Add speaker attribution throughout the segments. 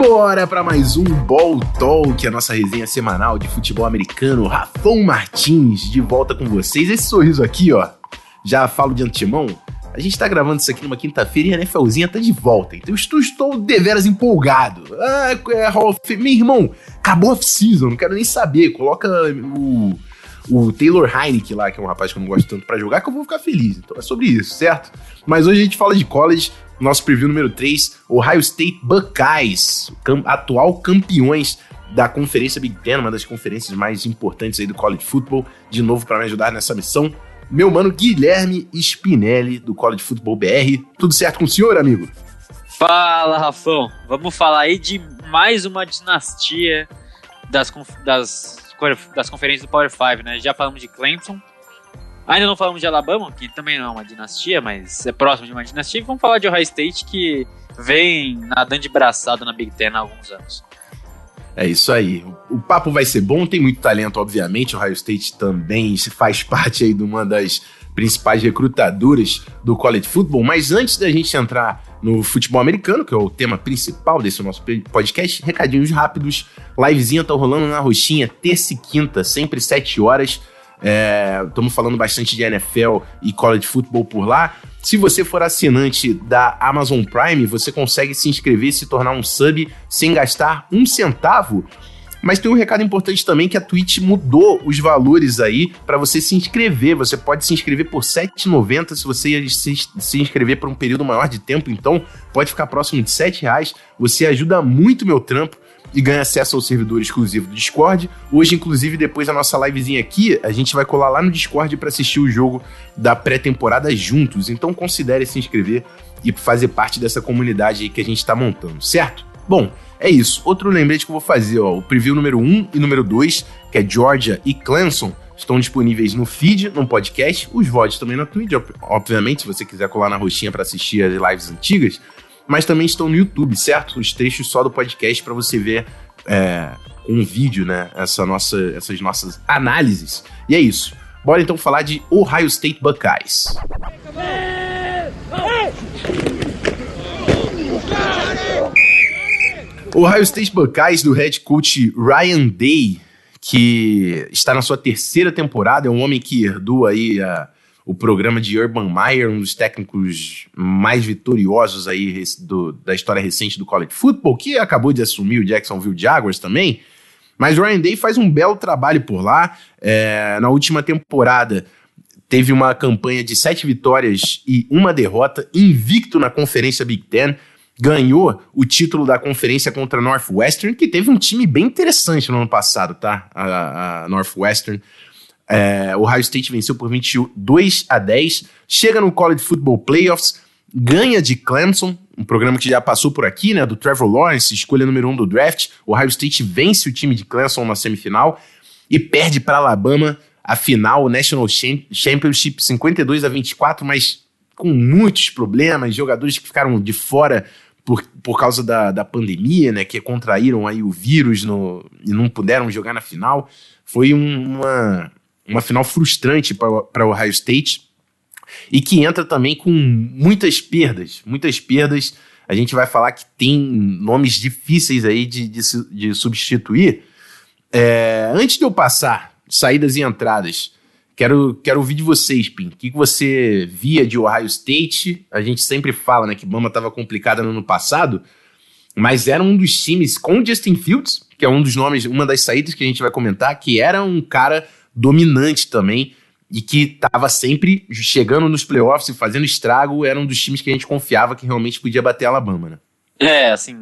Speaker 1: Simbora para mais um Ball Talk, a nossa resenha semanal de futebol americano. Rafão Martins de volta com vocês. Esse sorriso aqui, ó, já falo de antemão. A gente tá gravando isso aqui numa quinta-feira e a NFLzinha tá de volta. Então estou, estou deveras empolgado. Ah, é of Meu irmão, acabou off-season, não quero nem saber. Coloca o, o Taylor Heineken lá, que é um rapaz que eu não gosto tanto para jogar, que eu vou ficar feliz. Então é sobre isso, certo? Mas hoje a gente fala de college nosso preview número 3, Ohio State Buckeyes, atual campeões da Conferência Big Ten, uma das conferências mais importantes aí do college football. De novo, para me ajudar nessa missão, meu mano Guilherme Spinelli, do College Football BR. Tudo certo com o senhor, amigo?
Speaker 2: Fala, Rafão. Vamos falar aí de mais uma dinastia das, das, das conferências do Power 5, né? Já falamos de Clemson, Ainda não falamos de Alabama, que também não é uma dinastia, mas é próximo de uma dinastia. Vamos falar de Ohio State, que vem nadando de braçado na Big Ten há alguns anos.
Speaker 1: É isso aí. O papo vai ser bom, tem muito talento, obviamente. O Ohio State também faz parte aí de uma das principais recrutadoras do college football. Mas antes da gente entrar no futebol americano, que é o tema principal desse nosso podcast, recadinhos rápidos. Livezinha tá rolando na roxinha, terça e quinta, sempre 7 horas. Estamos é, falando bastante de NFL e college football por lá. Se você for assinante da Amazon Prime, você consegue se inscrever e se tornar um sub sem gastar um centavo. Mas tem um recado importante também que a Twitch mudou os valores aí para você se inscrever. Você pode se inscrever por R$ 7,90 se você se, se inscrever por um período maior de tempo. Então, pode ficar próximo de R$ reais. Você ajuda muito meu trampo e ganha acesso ao servidor exclusivo do Discord. Hoje, inclusive, depois da nossa livezinha aqui, a gente vai colar lá no Discord para assistir o jogo da pré-temporada juntos. Então considere se inscrever e fazer parte dessa comunidade aí que a gente está montando, certo? Bom, é isso. Outro lembrete que eu vou fazer, ó, o preview número 1 e número 2, que é Georgia e Clemson, estão disponíveis no feed, no podcast, os VODs também na Twitch, obviamente, se você quiser colar na roxinha para assistir as lives antigas mas também estão no YouTube, certo? Os trechos só do podcast para você ver é, um vídeo, né? Essa nossa, essas nossas análises. E é isso. Bora então falar de Ohio State Buckeyes. Ohio State Buckeyes do head coach Ryan Day, que está na sua terceira temporada, é um homem que herdou aí a o programa de Urban Meyer, um dos técnicos mais vitoriosos aí do, da história recente do college football, que acabou de assumir o Jacksonville Jaguars também. Mas Ryan Day faz um belo trabalho por lá. É, na última temporada teve uma campanha de sete vitórias e uma derrota, invicto na conferência Big Ten. Ganhou o título da conferência contra a Northwestern, que teve um time bem interessante no ano passado, tá? A, a Northwestern. É, o Ohio State venceu por 22 a 10, chega no College Football Playoffs, ganha de Clemson, um programa que já passou por aqui, né, do Trevor Lawrence, escolha número 1 um do draft. O Ohio State vence o time de Clemson na semifinal e perde para Alabama a final, o National Championship 52 a 24, mas com muitos problemas, jogadores que ficaram de fora por, por causa da, da pandemia, né, que contraíram aí o vírus no, e não puderam jogar na final. Foi um, uma, uma final frustrante para o Ohio State e que entra também com muitas perdas, muitas perdas. A gente vai falar que tem nomes difíceis aí de, de, de substituir. É, antes de eu passar saídas e entradas, quero, quero ouvir de vocês, Pim. O que, que você via de Ohio State? A gente sempre fala né, que Bama estava complicada no ano passado, mas era um dos times com Justin Fields, que é um dos nomes, uma das saídas que a gente vai comentar, que era um cara dominante também e que estava sempre chegando nos playoffs e fazendo estrago, era um dos times que a gente confiava que realmente podia bater Alabama, né?
Speaker 2: É, assim,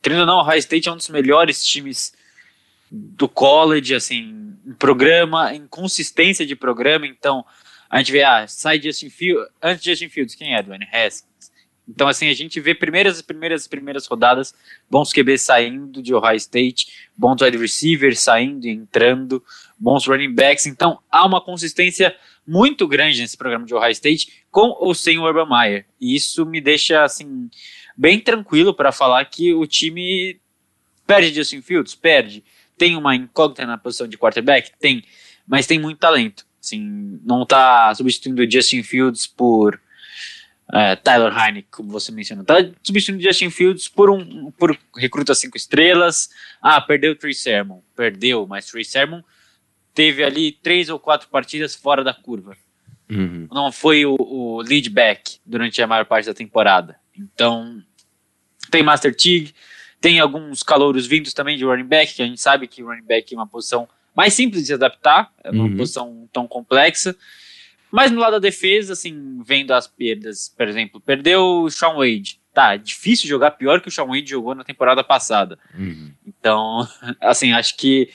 Speaker 2: querendo ou não, o High State é um dos melhores times do college, assim, em programa, em consistência de programa, então a gente vê, ah, sai Justin Fields, antes de Justin Fields, quem é? Dwayne Haskins. Então, assim, a gente vê primeiras, primeiras, primeiras rodadas, bons QB saindo de Ohio State, bons wide receivers saindo e entrando, bons running backs. Então há uma consistência muito grande nesse programa de Ohio State com ou sem o Urban Meyer. E isso me deixa assim bem tranquilo para falar que o time perde Justin Fields, perde. Tem uma incógnita na posição de quarterback, tem, mas tem muito talento. Assim, não está substituindo Justin Fields por é, Tyler Heine, como você mencionou. Tá substituindo Justin Fields por um por recruta cinco estrelas. Ah, perdeu o Trey Sermon. Perdeu, mas Trey Sermon teve ali três ou quatro partidas fora da curva. Uhum. Não foi o, o lead back durante a maior parte da temporada. Então, tem Master Tig, tem alguns calouros vindos também de running back, que a gente sabe que running back é uma posição mais simples de se adaptar, é uma uhum. posição tão complexa. Mas no lado da defesa, assim, vendo as perdas, por exemplo, perdeu o Sean Wade. Tá, difícil jogar pior que o Sean Wade jogou na temporada passada. Uhum. Então, assim, acho que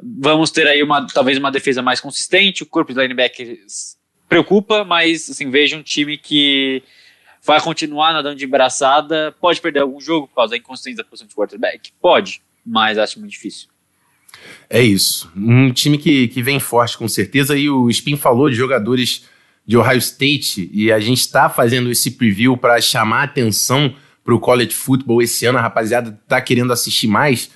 Speaker 2: vamos ter aí uma talvez uma defesa mais consistente. O corpo de linebackers preocupa, mas assim, vejo um time que vai continuar nadando de braçada. Pode perder algum jogo por causa da inconsistência da posição de quarterback? Pode, mas acho muito difícil.
Speaker 1: É isso. Um time que, que vem forte, com certeza. E o Spin falou de jogadores de Ohio State, e a gente está fazendo esse preview para chamar atenção para o college football esse ano. A rapaziada está querendo assistir mais.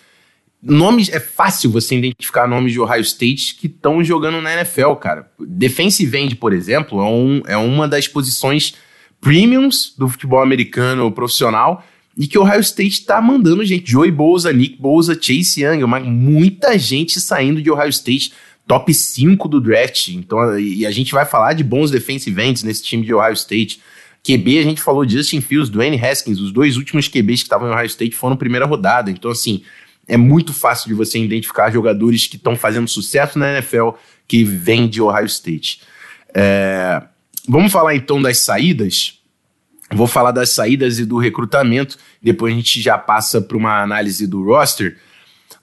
Speaker 1: Nomes, é fácil você identificar nomes de Ohio State que estão jogando na NFL, cara. Defensive end, por exemplo, é, um, é uma das posições premiums do futebol americano profissional e que o Ohio State está mandando gente. Joey Bosa, Nick Bosa, Chase Young, uma, muita gente saindo de Ohio State, top 5 do draft. Então, e a gente vai falar de bons defensive ends nesse time de Ohio State. QB, a gente falou Justin Fields, Dwayne Haskins, os dois últimos QBs que estavam em Ohio State foram primeira rodada. Então, assim, é muito fácil de você identificar jogadores que estão fazendo sucesso na NFL que vêm de Ohio State. É, vamos falar então das saídas. Vou falar das saídas e do recrutamento, depois a gente já passa para uma análise do roster.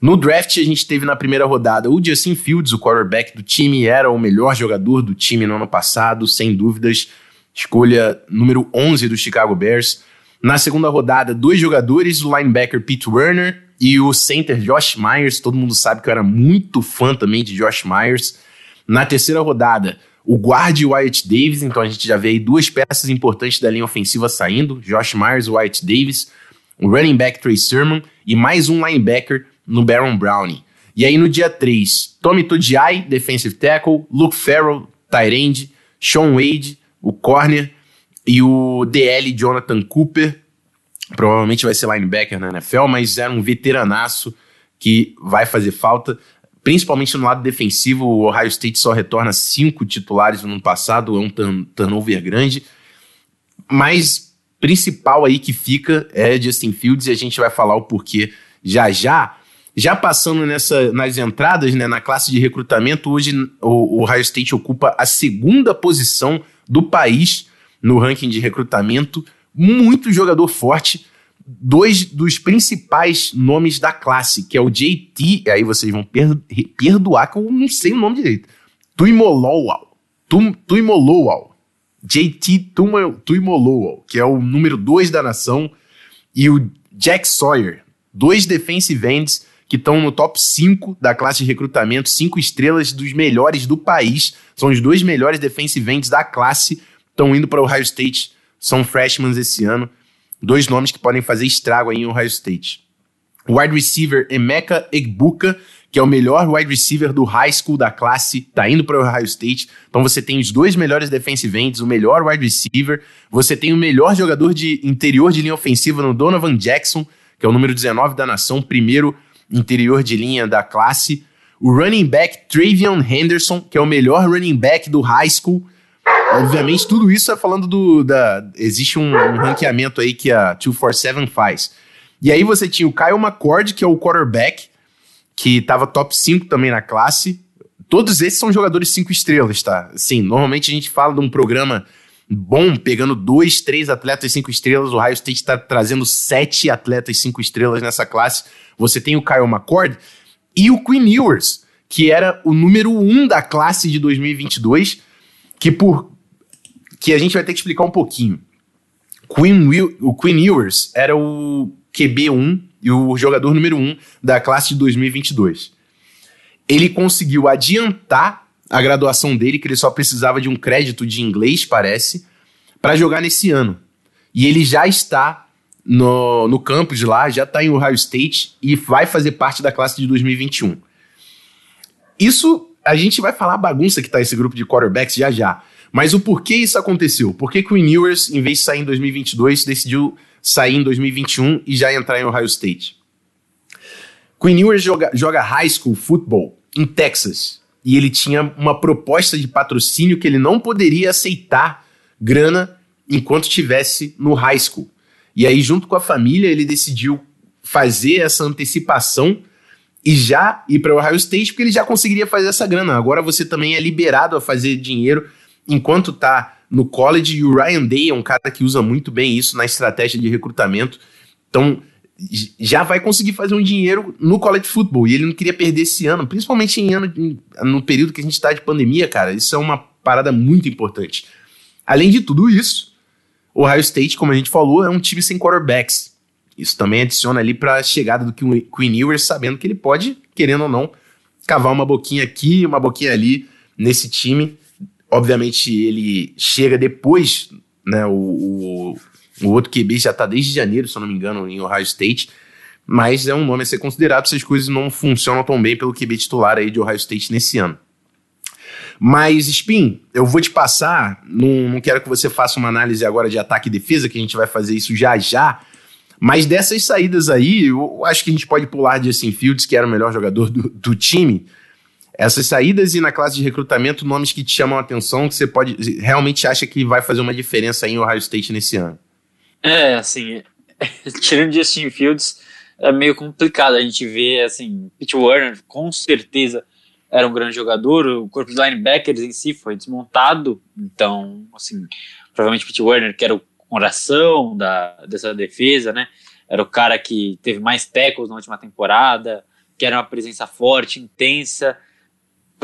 Speaker 1: No draft, a gente teve na primeira rodada o Justin Fields, o quarterback do time, era o melhor jogador do time no ano passado, sem dúvidas. Escolha número 11 do Chicago Bears. Na segunda rodada, dois jogadores, o linebacker Pete Werner e o center Josh Myers. Todo mundo sabe que eu era muito fã também de Josh Myers. Na terceira rodada, o guarde Wyatt Davis, então a gente já vê aí duas peças importantes da linha ofensiva saindo, Josh Myers, Wyatt Davis, o running back Trey Sermon e mais um linebacker no Baron Browning. E aí no dia 3, Tommy Tudiai, defensive tackle, Luke Farrell, tight end, Sean Wade, o corner e o DL Jonathan Cooper, provavelmente vai ser linebacker na NFL, mas era um veteranaço que vai fazer falta principalmente no lado defensivo, o Ohio State só retorna cinco titulares no ano passado, é um turn turnover grande. Mas principal aí que fica é Justin Fields e a gente vai falar o porquê já já. Já passando nessa, nas entradas, né, na classe de recrutamento, hoje o, o Ohio State ocupa a segunda posição do país no ranking de recrutamento. Muito jogador forte dois dos principais nomes da classe, que é o JT, aí vocês vão per perdoar que eu não sei o nome direito. Tuimolowal. Tuimolowal. JT Tuimolowal, que é o número 2 da nação, e o Jack Sawyer, dois defensive ends que estão no top 5 da classe de recrutamento, cinco estrelas dos melhores do país, são os dois melhores defensive ends da classe, estão indo para o Ohio State, são freshmen esse ano. Dois nomes que podem fazer estrago aí em Ohio State. O wide receiver Emeka Egbuka, que é o melhor wide receiver do high school da classe, tá indo para o Ohio State. Então você tem os dois melhores defensive ends, o melhor wide receiver, você tem o melhor jogador de interior de linha ofensiva no Donovan Jackson, que é o número 19 da nação, primeiro interior de linha da classe. O running back Travion Henderson, que é o melhor running back do high school. Obviamente, tudo isso é falando do. Da, existe um, um ranqueamento aí que a 247 faz. E aí você tinha o Kyle McCord, que é o quarterback, que tava top 5 também na classe. Todos esses são jogadores 5 estrelas, tá? Sim, normalmente a gente fala de um programa bom, pegando dois, três atletas 5 estrelas. O Ohio State está trazendo sete atletas 5 estrelas nessa classe. Você tem o Kyle McCord e o Quinn Ewers, que era o número 1 um da classe de 2022, que por que a gente vai ter que explicar um pouquinho. Queen Will, o Queen Ewers era o QB1 e o jogador número 1 da classe de 2022. Ele conseguiu adiantar a graduação dele, que ele só precisava de um crédito de inglês, parece, para jogar nesse ano. E ele já está no, no campus lá, já está em Ohio State e vai fazer parte da classe de 2021. Isso, a gente vai falar a bagunça que está esse grupo de quarterbacks já já. Mas o porquê isso aconteceu? Por que, que o Ewers, em vez de sair em 2022, decidiu sair em 2021 e já entrar em Ohio State? Queen Ewers joga, joga high school football em Texas e ele tinha uma proposta de patrocínio que ele não poderia aceitar grana enquanto estivesse no high school. E aí, junto com a família, ele decidiu fazer essa antecipação e já ir para o Ohio State, porque ele já conseguiria fazer essa grana. Agora você também é liberado a fazer dinheiro enquanto tá no college, e o Ryan Day é um cara que usa muito bem isso na estratégia de recrutamento. Então, já vai conseguir fazer um dinheiro no college football. E ele não queria perder esse ano, principalmente em ano no período que a gente está de pandemia, cara. Isso é uma parada muito importante. Além de tudo isso, o Ohio State, como a gente falou, é um time sem quarterbacks. Isso também adiciona ali para a chegada do Queen Ewers, sabendo que ele pode, querendo ou não, cavar uma boquinha aqui, uma boquinha ali nesse time. Obviamente, ele chega depois, né? O, o, o outro QB já está desde janeiro, se eu não me engano, em Ohio State. Mas é um nome a ser considerado se as coisas não funcionam tão bem pelo QB titular aí de Ohio State nesse ano. Mas, Spin, eu vou te passar, não, não quero que você faça uma análise agora de ataque e defesa, que a gente vai fazer isso já já. Mas dessas saídas aí, eu acho que a gente pode pular de Justin Fields, que era o melhor jogador do, do time, essas saídas e na classe de recrutamento, nomes que te chamam a atenção, que você pode realmente acha que vai fazer uma diferença em Ohio State nesse ano?
Speaker 2: É, assim, tirando Justin Fields, é meio complicado a gente ver, assim, Pete Warner com certeza era um grande jogador, o corpo de linebackers em si foi desmontado, então, assim, provavelmente Pete Warner, que era o coração da, dessa defesa, né, era o cara que teve mais tackles na última temporada, que era uma presença forte, intensa,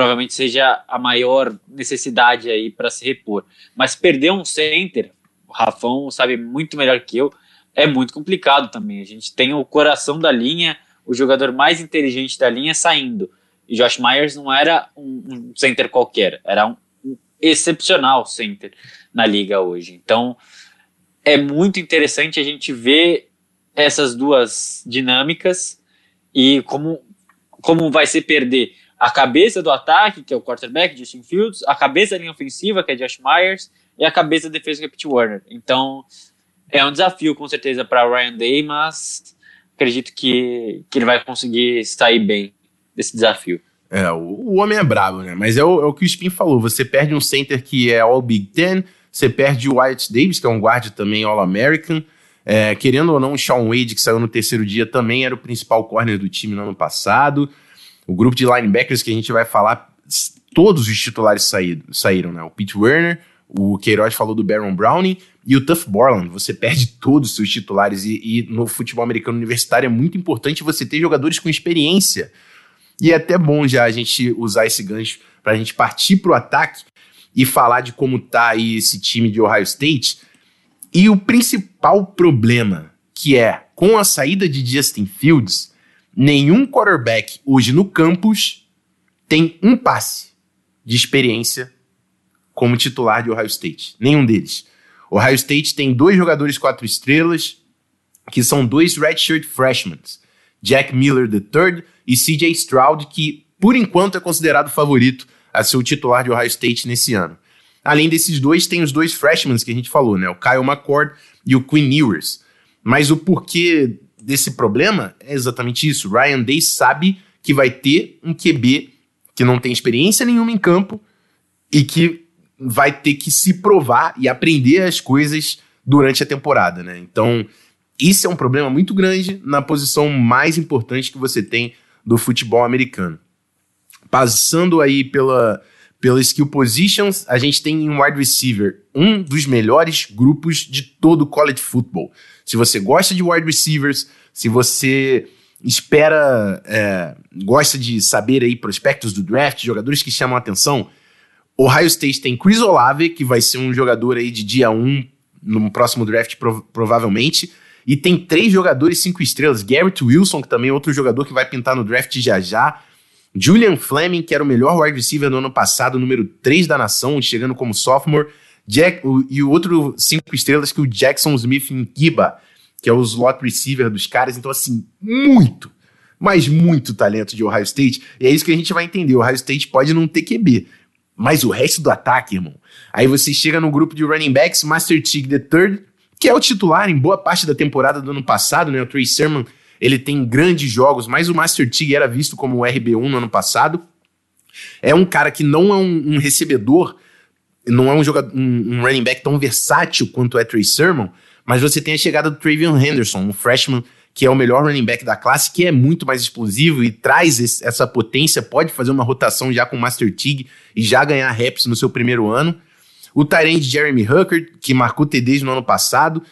Speaker 2: provavelmente seja a maior necessidade aí para se repor. Mas perder um center, o Rafão sabe muito melhor que eu, é muito complicado também. A gente tem o coração da linha, o jogador mais inteligente da linha saindo. E Josh Myers não era um, um center qualquer, era um, um excepcional center na liga hoje. Então é muito interessante a gente ver essas duas dinâmicas e como, como vai ser perder a cabeça do ataque, que é o quarterback, Justin Fields, a cabeça da linha ofensiva, que é Josh Myers, e a cabeça da defesa, que é Pete Warner. Então, é um desafio, com certeza, para Ryan Day, mas acredito que, que ele vai conseguir sair bem desse desafio.
Speaker 1: É, o, o homem é brabo, né? Mas é o, é o que o Spin falou: você perde um center que é All Big Ten, você perde o Wyatt Davis, que é um guarda também All-American. É, querendo ou não, o Sean Wade, que saiu no terceiro dia, também era o principal corner do time no ano passado. O grupo de linebackers que a gente vai falar, todos os titulares saíram, saíram né? O Pete Werner, o Queiroz falou do Baron Browning e o Tuff Borland. Você perde todos os seus titulares e, e, no futebol americano universitário é muito importante você ter jogadores com experiência. E é até bom já a gente usar esse gancho para a gente partir para o ataque e falar de como tá aí esse time de Ohio State. E o principal problema, que é com a saída de Justin Fields, nenhum quarterback hoje no campus tem um passe de experiência como titular de Ohio State. Nenhum deles. Ohio State tem dois jogadores quatro estrelas, que são dois redshirt freshmen. Jack Miller III e CJ Stroud, que por enquanto é considerado favorito a ser o titular de Ohio State nesse ano. Além desses dois, tem os dois freshmen que a gente falou, né? O Kyle McCord e o Quinn Ewers. Mas o porquê desse problema é exatamente isso. Ryan Day sabe que vai ter um QB que não tem experiência nenhuma em campo e que vai ter que se provar e aprender as coisas durante a temporada, né? Então, isso é um problema muito grande na posição mais importante que você tem do futebol americano. Passando aí pela, pela skill positions, a gente tem em wide receiver um dos melhores grupos de todo o college football. Se você gosta de wide receivers, se você espera, é, gosta de saber aí prospectos do draft, jogadores que chamam a atenção, Ohio State tem Chris Olave, que vai ser um jogador aí de dia 1 no próximo draft, prov provavelmente. E tem três jogadores cinco estrelas. Garrett Wilson, que também é outro jogador que vai pintar no draft já já. Julian Fleming, que era o melhor wide receiver no ano passado, número 3 da nação, chegando como sophomore. Jack, o, e o outro cinco estrelas que o Jackson Smith Nkiba, que é o slot receiver dos caras. Então, assim, muito, mas muito talento de Ohio State. E é isso que a gente vai entender. O Ohio State pode não ter QB, Mas o resto do ataque, irmão. Aí você chega no grupo de running backs, Master Teague the Third, que é o titular em boa parte da temporada do ano passado, né? O Trey Sermon, ele tem grandes jogos, mas o Master Teague era visto como o RB1 no ano passado. É um cara que não é um, um recebedor, não é um, jogador, um, um, running back tão versátil quanto é Trey Sermon, mas você tem a chegada do Travion Henderson, um freshman que é o melhor running back da classe, que é muito mais explosivo e traz esse, essa potência, pode fazer uma rotação já com o Master Tig e já ganhar reps no seu primeiro ano. O Tyrande Jeremy Hucker, que marcou TDs no ano passado.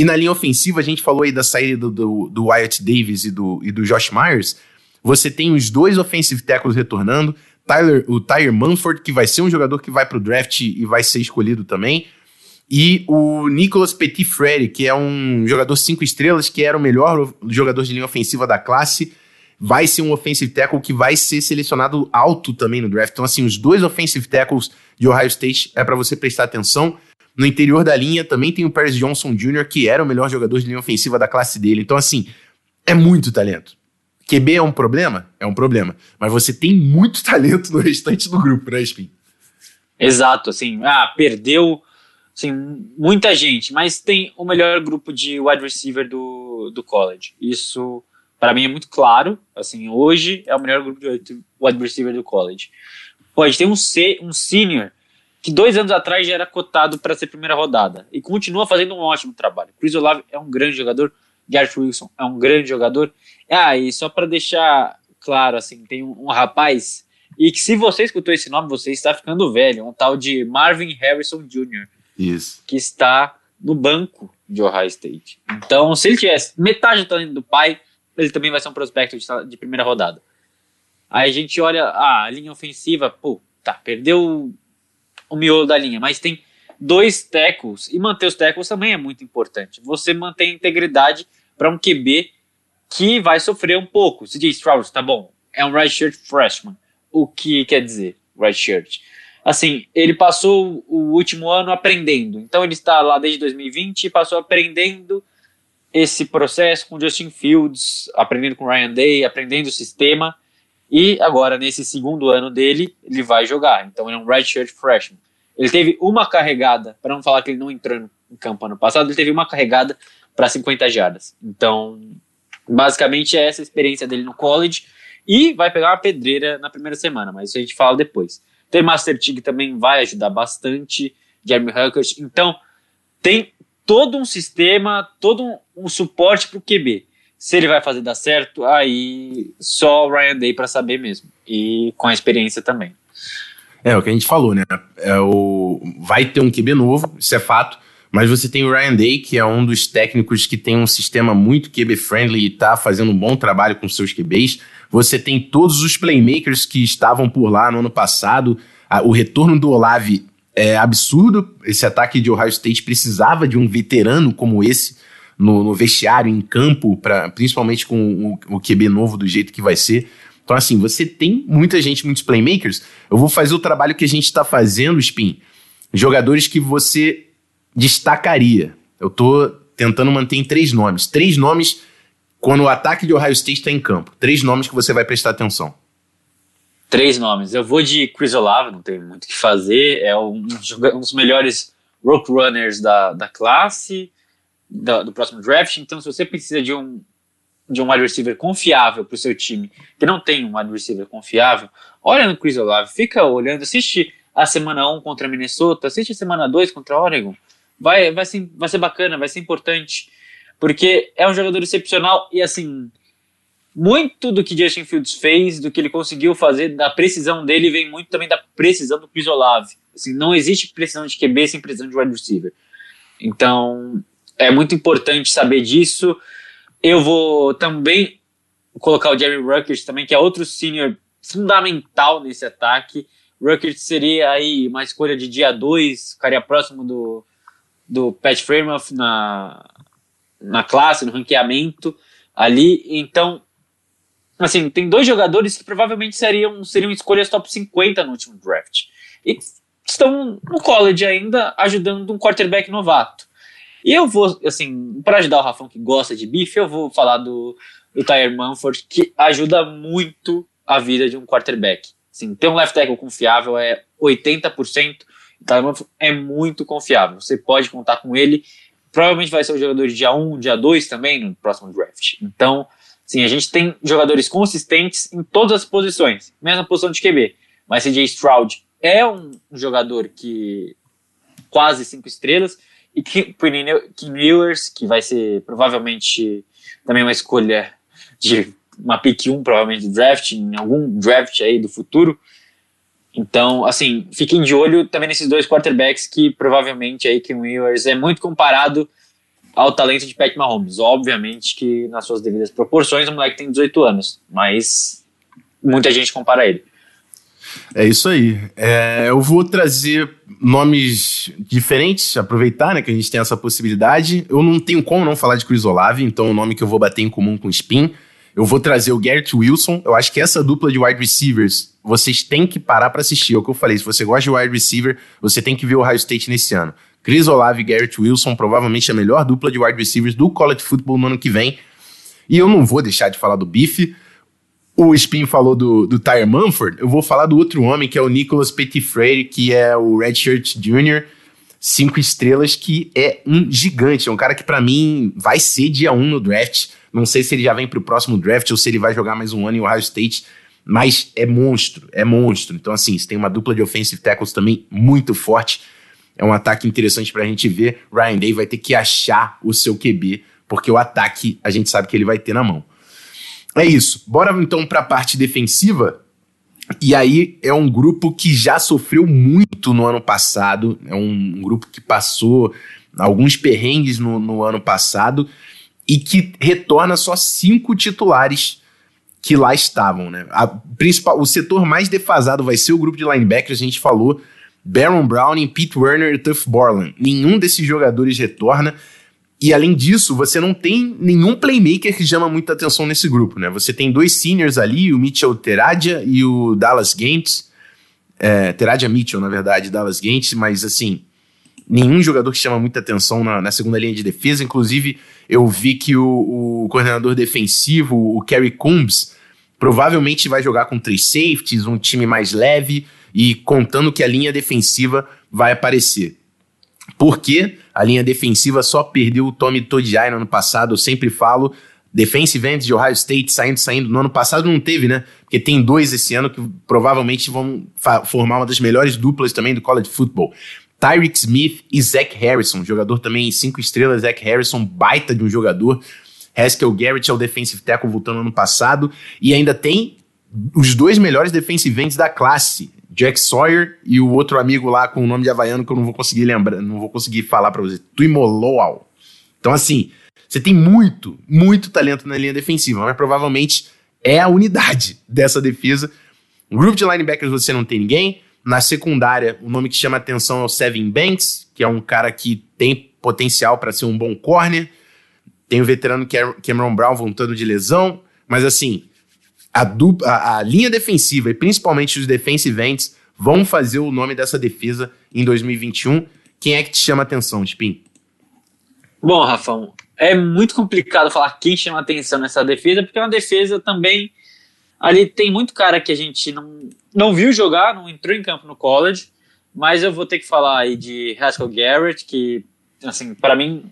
Speaker 1: E na linha ofensiva, a gente falou aí da saída do, do, do Wyatt Davis e do, e do Josh Myers. Você tem os dois offensive tackles retornando. Tyler, o Tyler Manford, que vai ser um jogador que vai para o draft e vai ser escolhido também. E o Nicolas Petit-Frere, que é um jogador cinco estrelas, que era o melhor jogador de linha ofensiva da classe, vai ser um offensive tackle que vai ser selecionado alto também no draft. Então, assim, os dois offensive tackles de Ohio State é para você prestar atenção. No interior da linha também tem o Paris Johnson Jr., que era o melhor jogador de linha ofensiva da classe dele. Então, assim, é muito talento. QB é um problema? É um problema. Mas você tem muito talento no restante do grupo, né, Spin?
Speaker 2: Exato, assim, ah, perdeu assim, muita gente, mas tem o melhor grupo de wide receiver do, do college. Isso, para mim, é muito claro. Assim, hoje é o melhor grupo de wide receiver do college. Pode ter um, C, um senior que dois anos atrás já era cotado para ser primeira rodada e continua fazendo um ótimo trabalho. Chris Olave é um grande jogador, Garrett Wilson é um grande jogador. Ah, e só para deixar claro, assim, tem um, um rapaz e que se você escutou esse nome, você está ficando velho, um tal de Marvin Harrison Jr.
Speaker 1: Isso.
Speaker 2: que está no banco de Ohio State. Então, se ele tivesse metade do talento do pai, ele também vai ser um prospecto de, de primeira rodada. Aí a gente olha ah, a linha ofensiva, pô, tá, perdeu o miolo da linha, mas tem dois tackles, e manter os tackles também é muito importante. Você mantém integridade para um QB que vai sofrer um pouco. CJ Stroud, tá bom, é um right shirt freshman. O que quer dizer right shirt? assim, ele passou o último ano aprendendo. Então ele está lá desde 2020 e passou aprendendo esse processo com Justin Fields, aprendendo com Ryan Day, aprendendo o sistema. E agora, nesse segundo ano dele, ele vai jogar. Então ele é um redshirt freshman. Ele teve uma carregada, para não falar que ele não entrou em campo ano passado, ele teve uma carregada para 50 jardas. Então, basicamente é essa a experiência dele no college. E vai pegar uma pedreira na primeira semana, mas isso a gente fala depois. Tem Master Tig também vai ajudar bastante, Jeremy Huckert. Então, tem todo um sistema, todo um, um suporte para o QB. Se ele vai fazer dar certo, aí só o Ryan Day para saber mesmo. E com a experiência também.
Speaker 1: É, o que a gente falou, né? É o... Vai ter um QB novo, isso é fato. Mas você tem o Ryan Day, que é um dos técnicos que tem um sistema muito QB-friendly e está fazendo um bom trabalho com seus QBs. Você tem todos os playmakers que estavam por lá no ano passado. O retorno do Olave é absurdo. Esse ataque de Ohio State precisava de um veterano como esse no, no vestiário, em campo, pra, principalmente com o, o QB novo do jeito que vai ser. Então, assim, você tem muita gente, muitos playmakers. Eu vou fazer o trabalho que a gente está fazendo, Spin. Jogadores que você destacaria. Eu tô tentando manter em três nomes. Três nomes quando o ataque de Ohio State está em campo. Três nomes que você vai prestar atenção.
Speaker 2: Três nomes. Eu vou de Chris Olave, não tem muito o que fazer. É um, um dos melhores rope runners da, da classe, da, do próximo draft. Então, se você precisa de um, de um wide receiver confiável para o seu time, que não tem um wide receiver confiável, olha no Chris Olave, fica olhando, assiste a semana 1 contra Minnesota, assiste a semana 2 contra Oregon. Vai, vai, ser, vai ser bacana, vai ser importante porque é um jogador excepcional e assim, muito do que Justin Fields fez, do que ele conseguiu fazer, da precisão dele, vem muito também da precisão do Chris Olave. Assim, não existe precisão de QB sem precisão de wide receiver. Então, é muito importante saber disso. Eu vou também colocar o Jerry Ruckert também, que é outro senior fundamental nesse ataque. Ruckert seria aí uma escolha de dia 2, ficaria próximo do, do Pat Fremont na, na classe, no ranqueamento ali. Então, assim, tem dois jogadores que provavelmente seriam, seriam escolhas top 50 no último draft. E estão no college ainda, ajudando um quarterback novato. E eu vou, assim, para ajudar o Rafão que gosta de bife, eu vou falar do, do Tyler Manford, que ajuda muito a vida de um quarterback. Assim, ter um left tackle confiável é 80%. Tyler é muito confiável. Você pode contar com ele. Provavelmente vai ser o jogador de dia 1, dia 2 também no próximo draft. Então, sim, a gente tem jogadores consistentes em todas as posições, mesma posição de QB. Mas CJ Stroud é um jogador que quase cinco estrelas e Kim Ewers, que vai ser provavelmente também uma escolha de uma pick 1, provavelmente draft, em algum draft aí do futuro. Então, assim, fiquem de olho também nesses dois quarterbacks que provavelmente aí Kim Ewers é muito comparado ao talento de Pat Mahomes. Obviamente que nas suas devidas proporções o moleque tem 18 anos, mas muita gente compara ele.
Speaker 1: É isso aí. É, eu vou trazer nomes diferentes, aproveitar né, que a gente tem essa possibilidade. Eu não tenho como não falar de Chris Olave, então o nome que eu vou bater em comum com o Spin. Eu vou trazer o Garrett Wilson. Eu acho que essa dupla de wide receivers, vocês têm que parar para assistir. É o que eu falei. Se você gosta de wide receiver, você tem que ver o Ohio State nesse ano. Chris Olave e Garrett Wilson, provavelmente a melhor dupla de wide receivers do college football no ano que vem. E eu não vou deixar de falar do Bife. O Spin falou do, do Tyre Manford. Eu vou falar do outro homem, que é o Nicholas Petitfreire, que é o Redshirt Jr., cinco estrelas, que é um gigante. É um cara que, para mim, vai ser dia um no draft não sei se ele já vem para o próximo draft ou se ele vai jogar mais um ano em Ohio State, mas é monstro, é monstro. Então, assim, você tem uma dupla de offensive tackles também muito forte. É um ataque interessante para a gente ver. Ryan Day vai ter que achar o seu QB, porque o ataque a gente sabe que ele vai ter na mão. É isso. Bora então para a parte defensiva. E aí é um grupo que já sofreu muito no ano passado. É um grupo que passou alguns perrengues no, no ano passado e que retorna só cinco titulares que lá estavam, né? A principal, o setor mais defasado vai ser o grupo de linebackers, a gente falou, Baron Browning, Pete Werner e Tuff Borland. Nenhum desses jogadores retorna. E além disso, você não tem nenhum playmaker que chama muita atenção nesse grupo, né? Você tem dois seniors ali, o Mitchell Teradia e o Dallas Gates. É, Teradia Mitchell, na verdade, Dallas Gates, mas assim, nenhum jogador que chama muita atenção na, na, segunda linha de defesa. Inclusive, eu vi que o, o coordenador defensivo, o Kerry Coombs, provavelmente vai jogar com três safeties, um time mais leve e contando que a linha defensiva vai aparecer. Porque a linha defensiva só perdeu o Tommy Todiai no ano passado, eu sempre falo. Defensive ends de Ohio State saindo, saindo. No ano passado não teve, né? Porque tem dois esse ano que provavelmente vão formar uma das melhores duplas também do college football. Tyreek Smith e Zach Harrison, jogador também cinco estrelas, Zach Harrison, baita de um jogador. Haskell Garrett é o defensive tackle voltando ano passado. E ainda tem os dois melhores defensive da classe, Jack Sawyer e o outro amigo lá com o nome de havaiano que eu não vou conseguir lembrar, não vou conseguir falar para você, Tuimoloau. Então assim, você tem muito, muito talento na linha defensiva, mas provavelmente é a unidade dessa defesa. No grupo de linebackers você não tem ninguém. Na secundária, o nome que chama atenção é o Seven Banks, que é um cara que tem potencial para ser um bom corner. Tem o veterano Cameron Brown voltando de lesão. Mas assim, a, dupla, a, a linha defensiva e principalmente os defensive ends vão fazer o nome dessa defesa em 2021. Quem é que te chama atenção, Spin?
Speaker 2: Bom, Rafão, é muito complicado falar quem chama atenção nessa defesa, porque é uma defesa também Ali tem muito cara que a gente não, não viu jogar, não entrou em campo no college, mas eu vou ter que falar aí de Haskell Garrett, que, assim, para mim,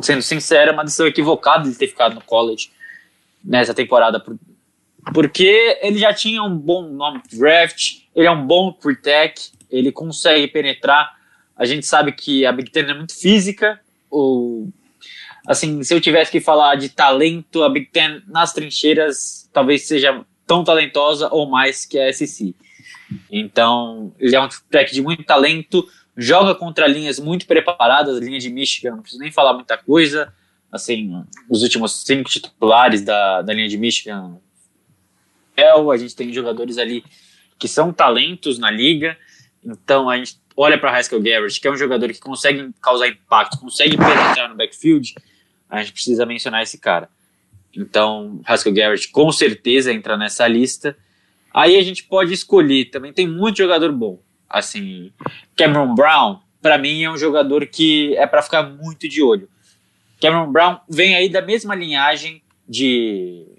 Speaker 2: sendo sincero, é uma decisão equivocada de ter ficado no college nessa temporada, porque ele já tinha um bom nome de draft, ele é um bom pre-tech, ele consegue penetrar. A gente sabe que a Big Ten é muito física, ou assim, se eu tivesse que falar de talento, a Big Ten nas trincheiras talvez seja tão talentosa ou mais que a SC. Então, ele é um track de muito talento, joga contra linhas muito preparadas, a linha de Michigan, não preciso nem falar muita coisa. Assim, os últimos cinco titulares da, da linha de Michigan, a gente tem jogadores ali que são talentos na liga. Então, a gente olha para Haskell Garrett, que é um jogador que consegue causar impacto, consegue penetrar no backfield. A gente precisa mencionar esse cara. Então, Haskell Garrett com certeza entra nessa lista. Aí a gente pode escolher também, tem muito jogador bom. Assim, Cameron Brown, para mim, é um jogador que é para ficar muito de olho. Cameron Brown vem aí da mesma linhagem de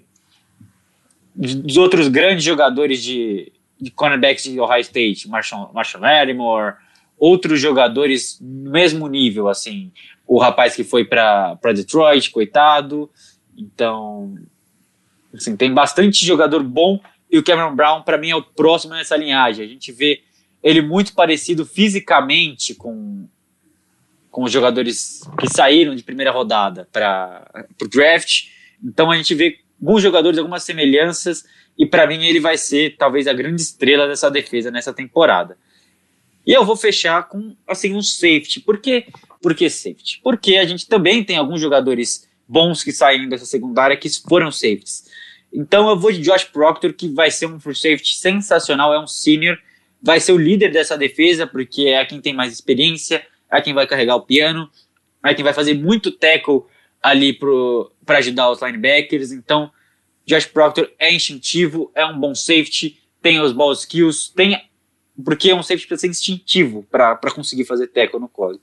Speaker 2: dos outros grandes jogadores de, de cornerbacks de Ohio State, Marshall, Marshall Lattimore, outros jogadores no mesmo nível, assim, o rapaz que foi para Detroit, coitado, então, assim, tem bastante jogador bom e o Cameron Brown, para mim, é o próximo nessa linhagem. A gente vê ele muito parecido fisicamente com, com os jogadores que saíram de primeira rodada para o draft. Então a gente vê alguns jogadores, algumas semelhanças, e para mim ele vai ser talvez a grande estrela dessa defesa nessa temporada. E eu vou fechar com assim um safety. Por quê? Por que safety? Porque a gente também tem alguns jogadores bons que saíram dessa secundária que foram safeties. Então eu vou de Josh Proctor, que vai ser um free safety sensacional, é um senior, vai ser o líder dessa defesa, porque é quem tem mais experiência, é quem vai carregar o piano, é quem vai fazer muito tackle ali para ajudar os linebackers. Então, Josh Proctor é instintivo, é um bom safety, tem os ball skills, tem porque é um safety precisa ser instintivo para conseguir fazer tackle no college.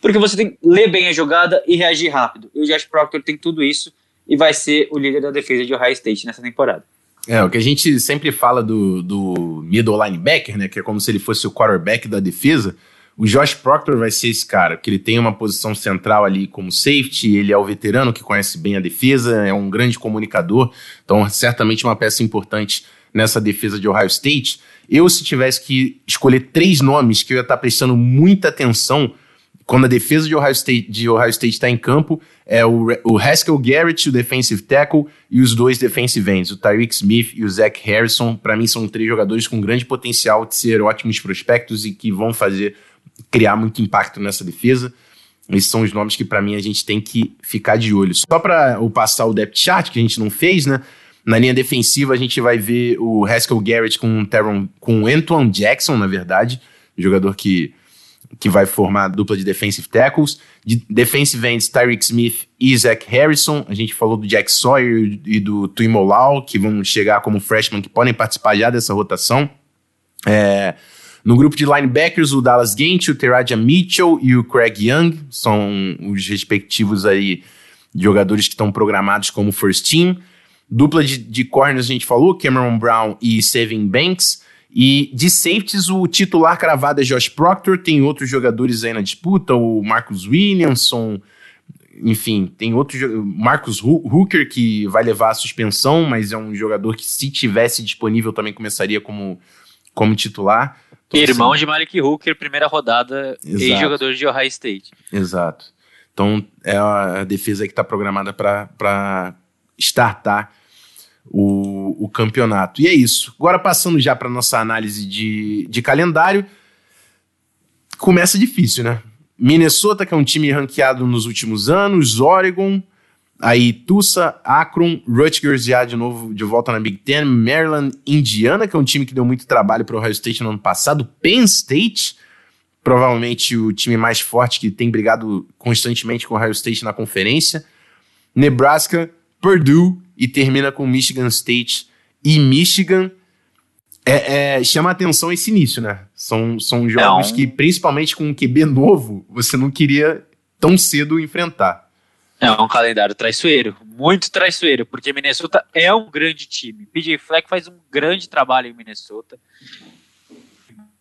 Speaker 2: Porque você tem que ler bem a jogada e reagir rápido. E o Josh Proctor tem tudo isso e vai ser o líder da defesa de Ohio State nessa temporada.
Speaker 1: É, o que a gente sempre fala do, do middle linebacker, né, que é como se ele fosse o quarterback da defesa, o Josh Proctor vai ser esse cara, que ele tem uma posição central ali como safety, ele é o veterano que conhece bem a defesa, é um grande comunicador, então certamente uma peça importante nessa defesa de Ohio State. Eu, se tivesse que escolher três nomes que eu ia estar prestando muita atenção quando a defesa de Ohio State de Ohio State está em campo, é o, o Haskell Garrett, o defensive tackle, e os dois defensive ends, o Tyreek Smith e o Zach Harrison. Para mim, são três jogadores com grande potencial de ser ótimos prospectos e que vão fazer criar muito impacto nessa defesa. Esses são os nomes que, para mim, a gente tem que ficar de olho. Só para passar o depth chart, que a gente não fez, né? Na linha defensiva, a gente vai ver o Haskell Garrett com Teron, com Antoine Jackson, na verdade, jogador que que vai formar a dupla de defensive tackles. De defensive ends, Tyreek Smith e Zach Harrison. A gente falou do Jack Sawyer e do Tuimolau, que vão chegar como freshman, que podem participar já dessa rotação. É, no grupo de linebackers, o Dallas Gant, o Teraja Mitchell e o Craig Young são os respectivos aí jogadores que estão programados como first team. Dupla de, de corners a gente falou, Cameron Brown e Sevin Banks. E de safeties, o titular cravado é Josh Proctor, tem outros jogadores aí na disputa, o Marcus Williamson, enfim, tem outro Marcus Hooker que vai levar a suspensão, mas é um jogador que se tivesse disponível também começaria como, como titular.
Speaker 2: Irmão assim, de Malik Hooker, primeira rodada e jogador de Ohio State.
Speaker 1: Exato. Então é a defesa que está programada para startar o, o campeonato. E é isso. Agora, passando já para nossa análise de, de calendário, começa difícil, né? Minnesota, que é um time ranqueado nos últimos anos, Oregon, aí Tulsa, Akron, Rutgers já de novo de volta na Big Ten, Maryland, Indiana, que é um time que deu muito trabalho para o Ohio State no ano passado, Penn State, provavelmente o time mais forte que tem brigado constantemente com o Ohio State na conferência, Nebraska, Purdue e termina com Michigan State e Michigan. É, é, chama atenção esse início, né? São, são jogos que, principalmente com um QB novo, você não queria tão cedo enfrentar.
Speaker 2: É um calendário traiçoeiro, muito traiçoeiro, porque Minnesota é um grande time. PJ Fleck faz um grande trabalho em Minnesota.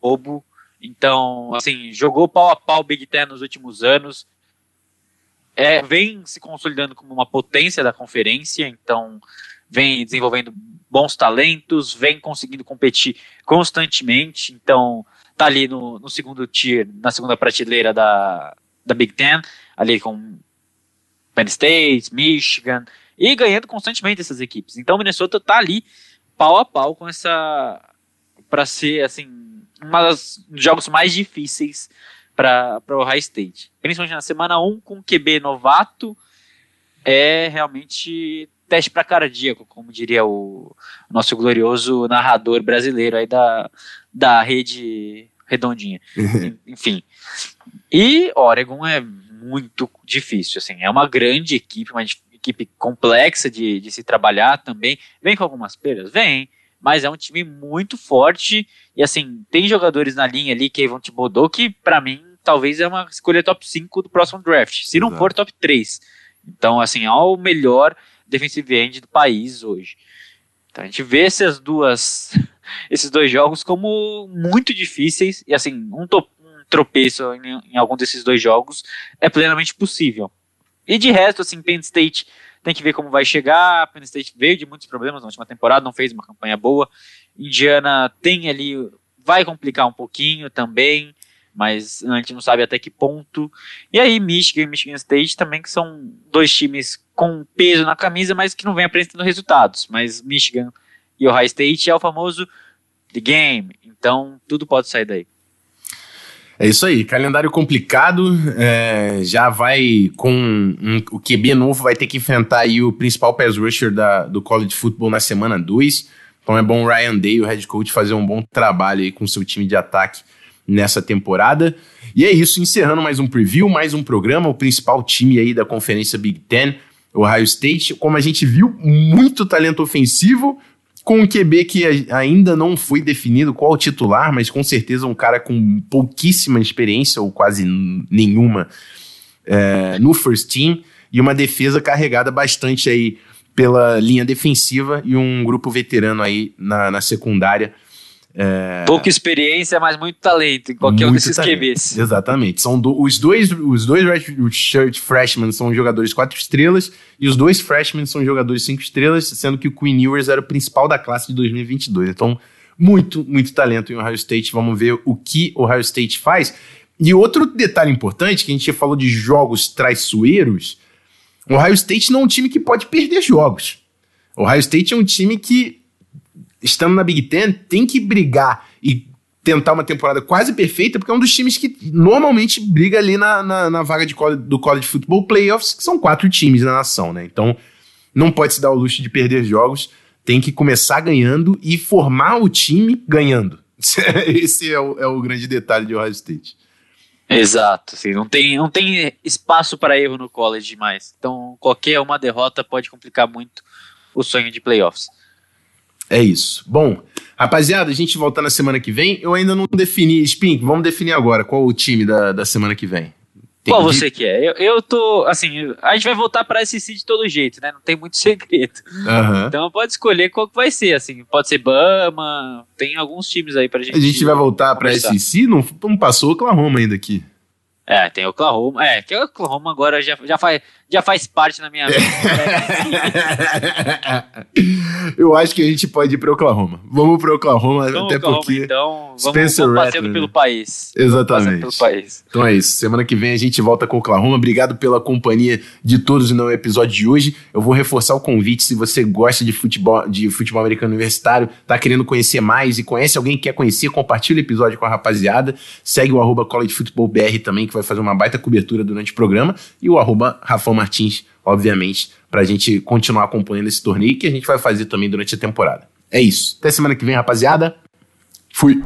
Speaker 2: Bobo. Então, assim, jogou pau a pau Big Ten nos últimos anos é, vem se consolidando como uma potência da conferência, então vem desenvolvendo bons talentos, vem conseguindo competir constantemente, então tá ali no, no segundo tier, na segunda prateleira da, da Big Ten, ali com Penn State, Michigan, e ganhando constantemente essas equipes. Então Minnesota tá ali pau a pau com essa para ser assim um dos jogos mais difíceis para o Ohio State. Principalmente na semana 1 com QB novato, é realmente teste para cardíaco, como diria o nosso glorioso narrador brasileiro aí da, da rede redondinha. Enfim. E Oregon é muito difícil, assim, é uma grande equipe, uma equipe complexa de, de se trabalhar também. Vem com algumas perdas? Vem, mas é um time muito forte e assim, tem jogadores na linha ali que vão te mudou que para mim talvez é uma escolha top 5 do próximo draft, se não Exato. for top 3. Então, assim, é o melhor defensive end do país hoje. Então a gente vê essas duas esses dois jogos como muito difíceis e assim, um, um tropeço em, em, algum desses dois jogos é plenamente possível. E de resto, assim, Penn State tem que ver como vai chegar. Penn State veio de muitos problemas na última temporada, não fez uma campanha boa. Indiana tem ali, vai complicar um pouquinho também mas a gente não sabe até que ponto. E aí Michigan e Michigan State também que são dois times com peso na camisa, mas que não vem apresentando resultados. Mas Michigan e Ohio State é o famoso the game, então tudo pode sair daí.
Speaker 1: É isso aí, calendário complicado, é, já vai com um, o QB novo, vai ter que enfrentar aí o principal pass rusher da, do college football na semana 2, então é bom o Ryan Day, o head coach, fazer um bom trabalho aí com seu time de ataque nessa temporada. E é isso, encerrando mais um preview, mais um programa, o principal time aí da conferência Big Ten, o Ohio State. Como a gente viu, muito talento ofensivo, com um QB que ainda não foi definido qual o titular, mas com certeza um cara com pouquíssima experiência, ou quase nenhuma, é, no first team, e uma defesa carregada bastante aí pela linha defensiva e um grupo veterano aí na, na secundária
Speaker 2: é... Pouca experiência, mas muito talento em qualquer muito um desses talento. QBs.
Speaker 1: Exatamente. São do, os dois, os dois Shirt Freshmen são jogadores quatro estrelas e os dois Freshmen são jogadores cinco estrelas, sendo que o Queen Ewers era o principal da classe de 2022. Então, muito, muito talento em Ohio State. Vamos ver o que o Ohio State faz. E outro detalhe importante, que a gente falou de jogos traiçoeiros, o Ohio State não é um time que pode perder jogos. O Ohio State é um time que estando na Big Ten, tem que brigar e tentar uma temporada quase perfeita, porque é um dos times que normalmente briga ali na, na, na vaga de do college football playoffs, que são quatro times na nação, né? Então, não pode se dar o luxo de perder jogos, tem que começar ganhando e formar o time ganhando. Esse é o, é o grande detalhe de Ohio State.
Speaker 2: Exato, assim, não tem, não tem espaço para erro no college mais. Então, qualquer uma derrota pode complicar muito o sonho de playoffs.
Speaker 1: É isso. Bom, rapaziada, a gente volta na semana que vem. Eu ainda não defini. Spink, vamos definir agora qual o time da, da semana que vem.
Speaker 2: Tem qual você quer? Eu, eu tô. Assim, a gente vai voltar para SEC de todo jeito, né? Não tem muito segredo. Uhum. Então pode escolher qual que vai ser. Assim, pode ser Bama. Tem alguns times aí pra gente.
Speaker 1: A gente vai voltar para SEC? Não, não passou o Oklahoma ainda aqui.
Speaker 2: É, tem Oklahoma. É, que o Oklahoma agora já, já, faz, já faz parte na minha vida.
Speaker 1: Eu acho que a gente pode ir para Oklahoma. Vamos para Oklahoma,
Speaker 2: vamos
Speaker 1: até
Speaker 2: Oklahoma,
Speaker 1: porque.
Speaker 2: Então, vamos, Spencer vamos passeando pelo país.
Speaker 1: Exatamente.
Speaker 2: Pelo país.
Speaker 1: Então é isso. Semana que vem a gente volta com Oklahoma. Obrigado pela companhia de todos no episódio de hoje. Eu vou reforçar o convite. Se você gosta de futebol, de futebol americano universitário, tá querendo conhecer mais e conhece alguém que quer conhecer, compartilha o episódio com a rapaziada. Segue o arroba College Football BR também, que vai fazer uma baita cobertura durante o programa. E o arroba Rafão Martins, obviamente, para a gente continuar acompanhando esse torneio que a gente vai fazer também durante a temporada. É isso. Até semana que vem, rapaziada. Fui.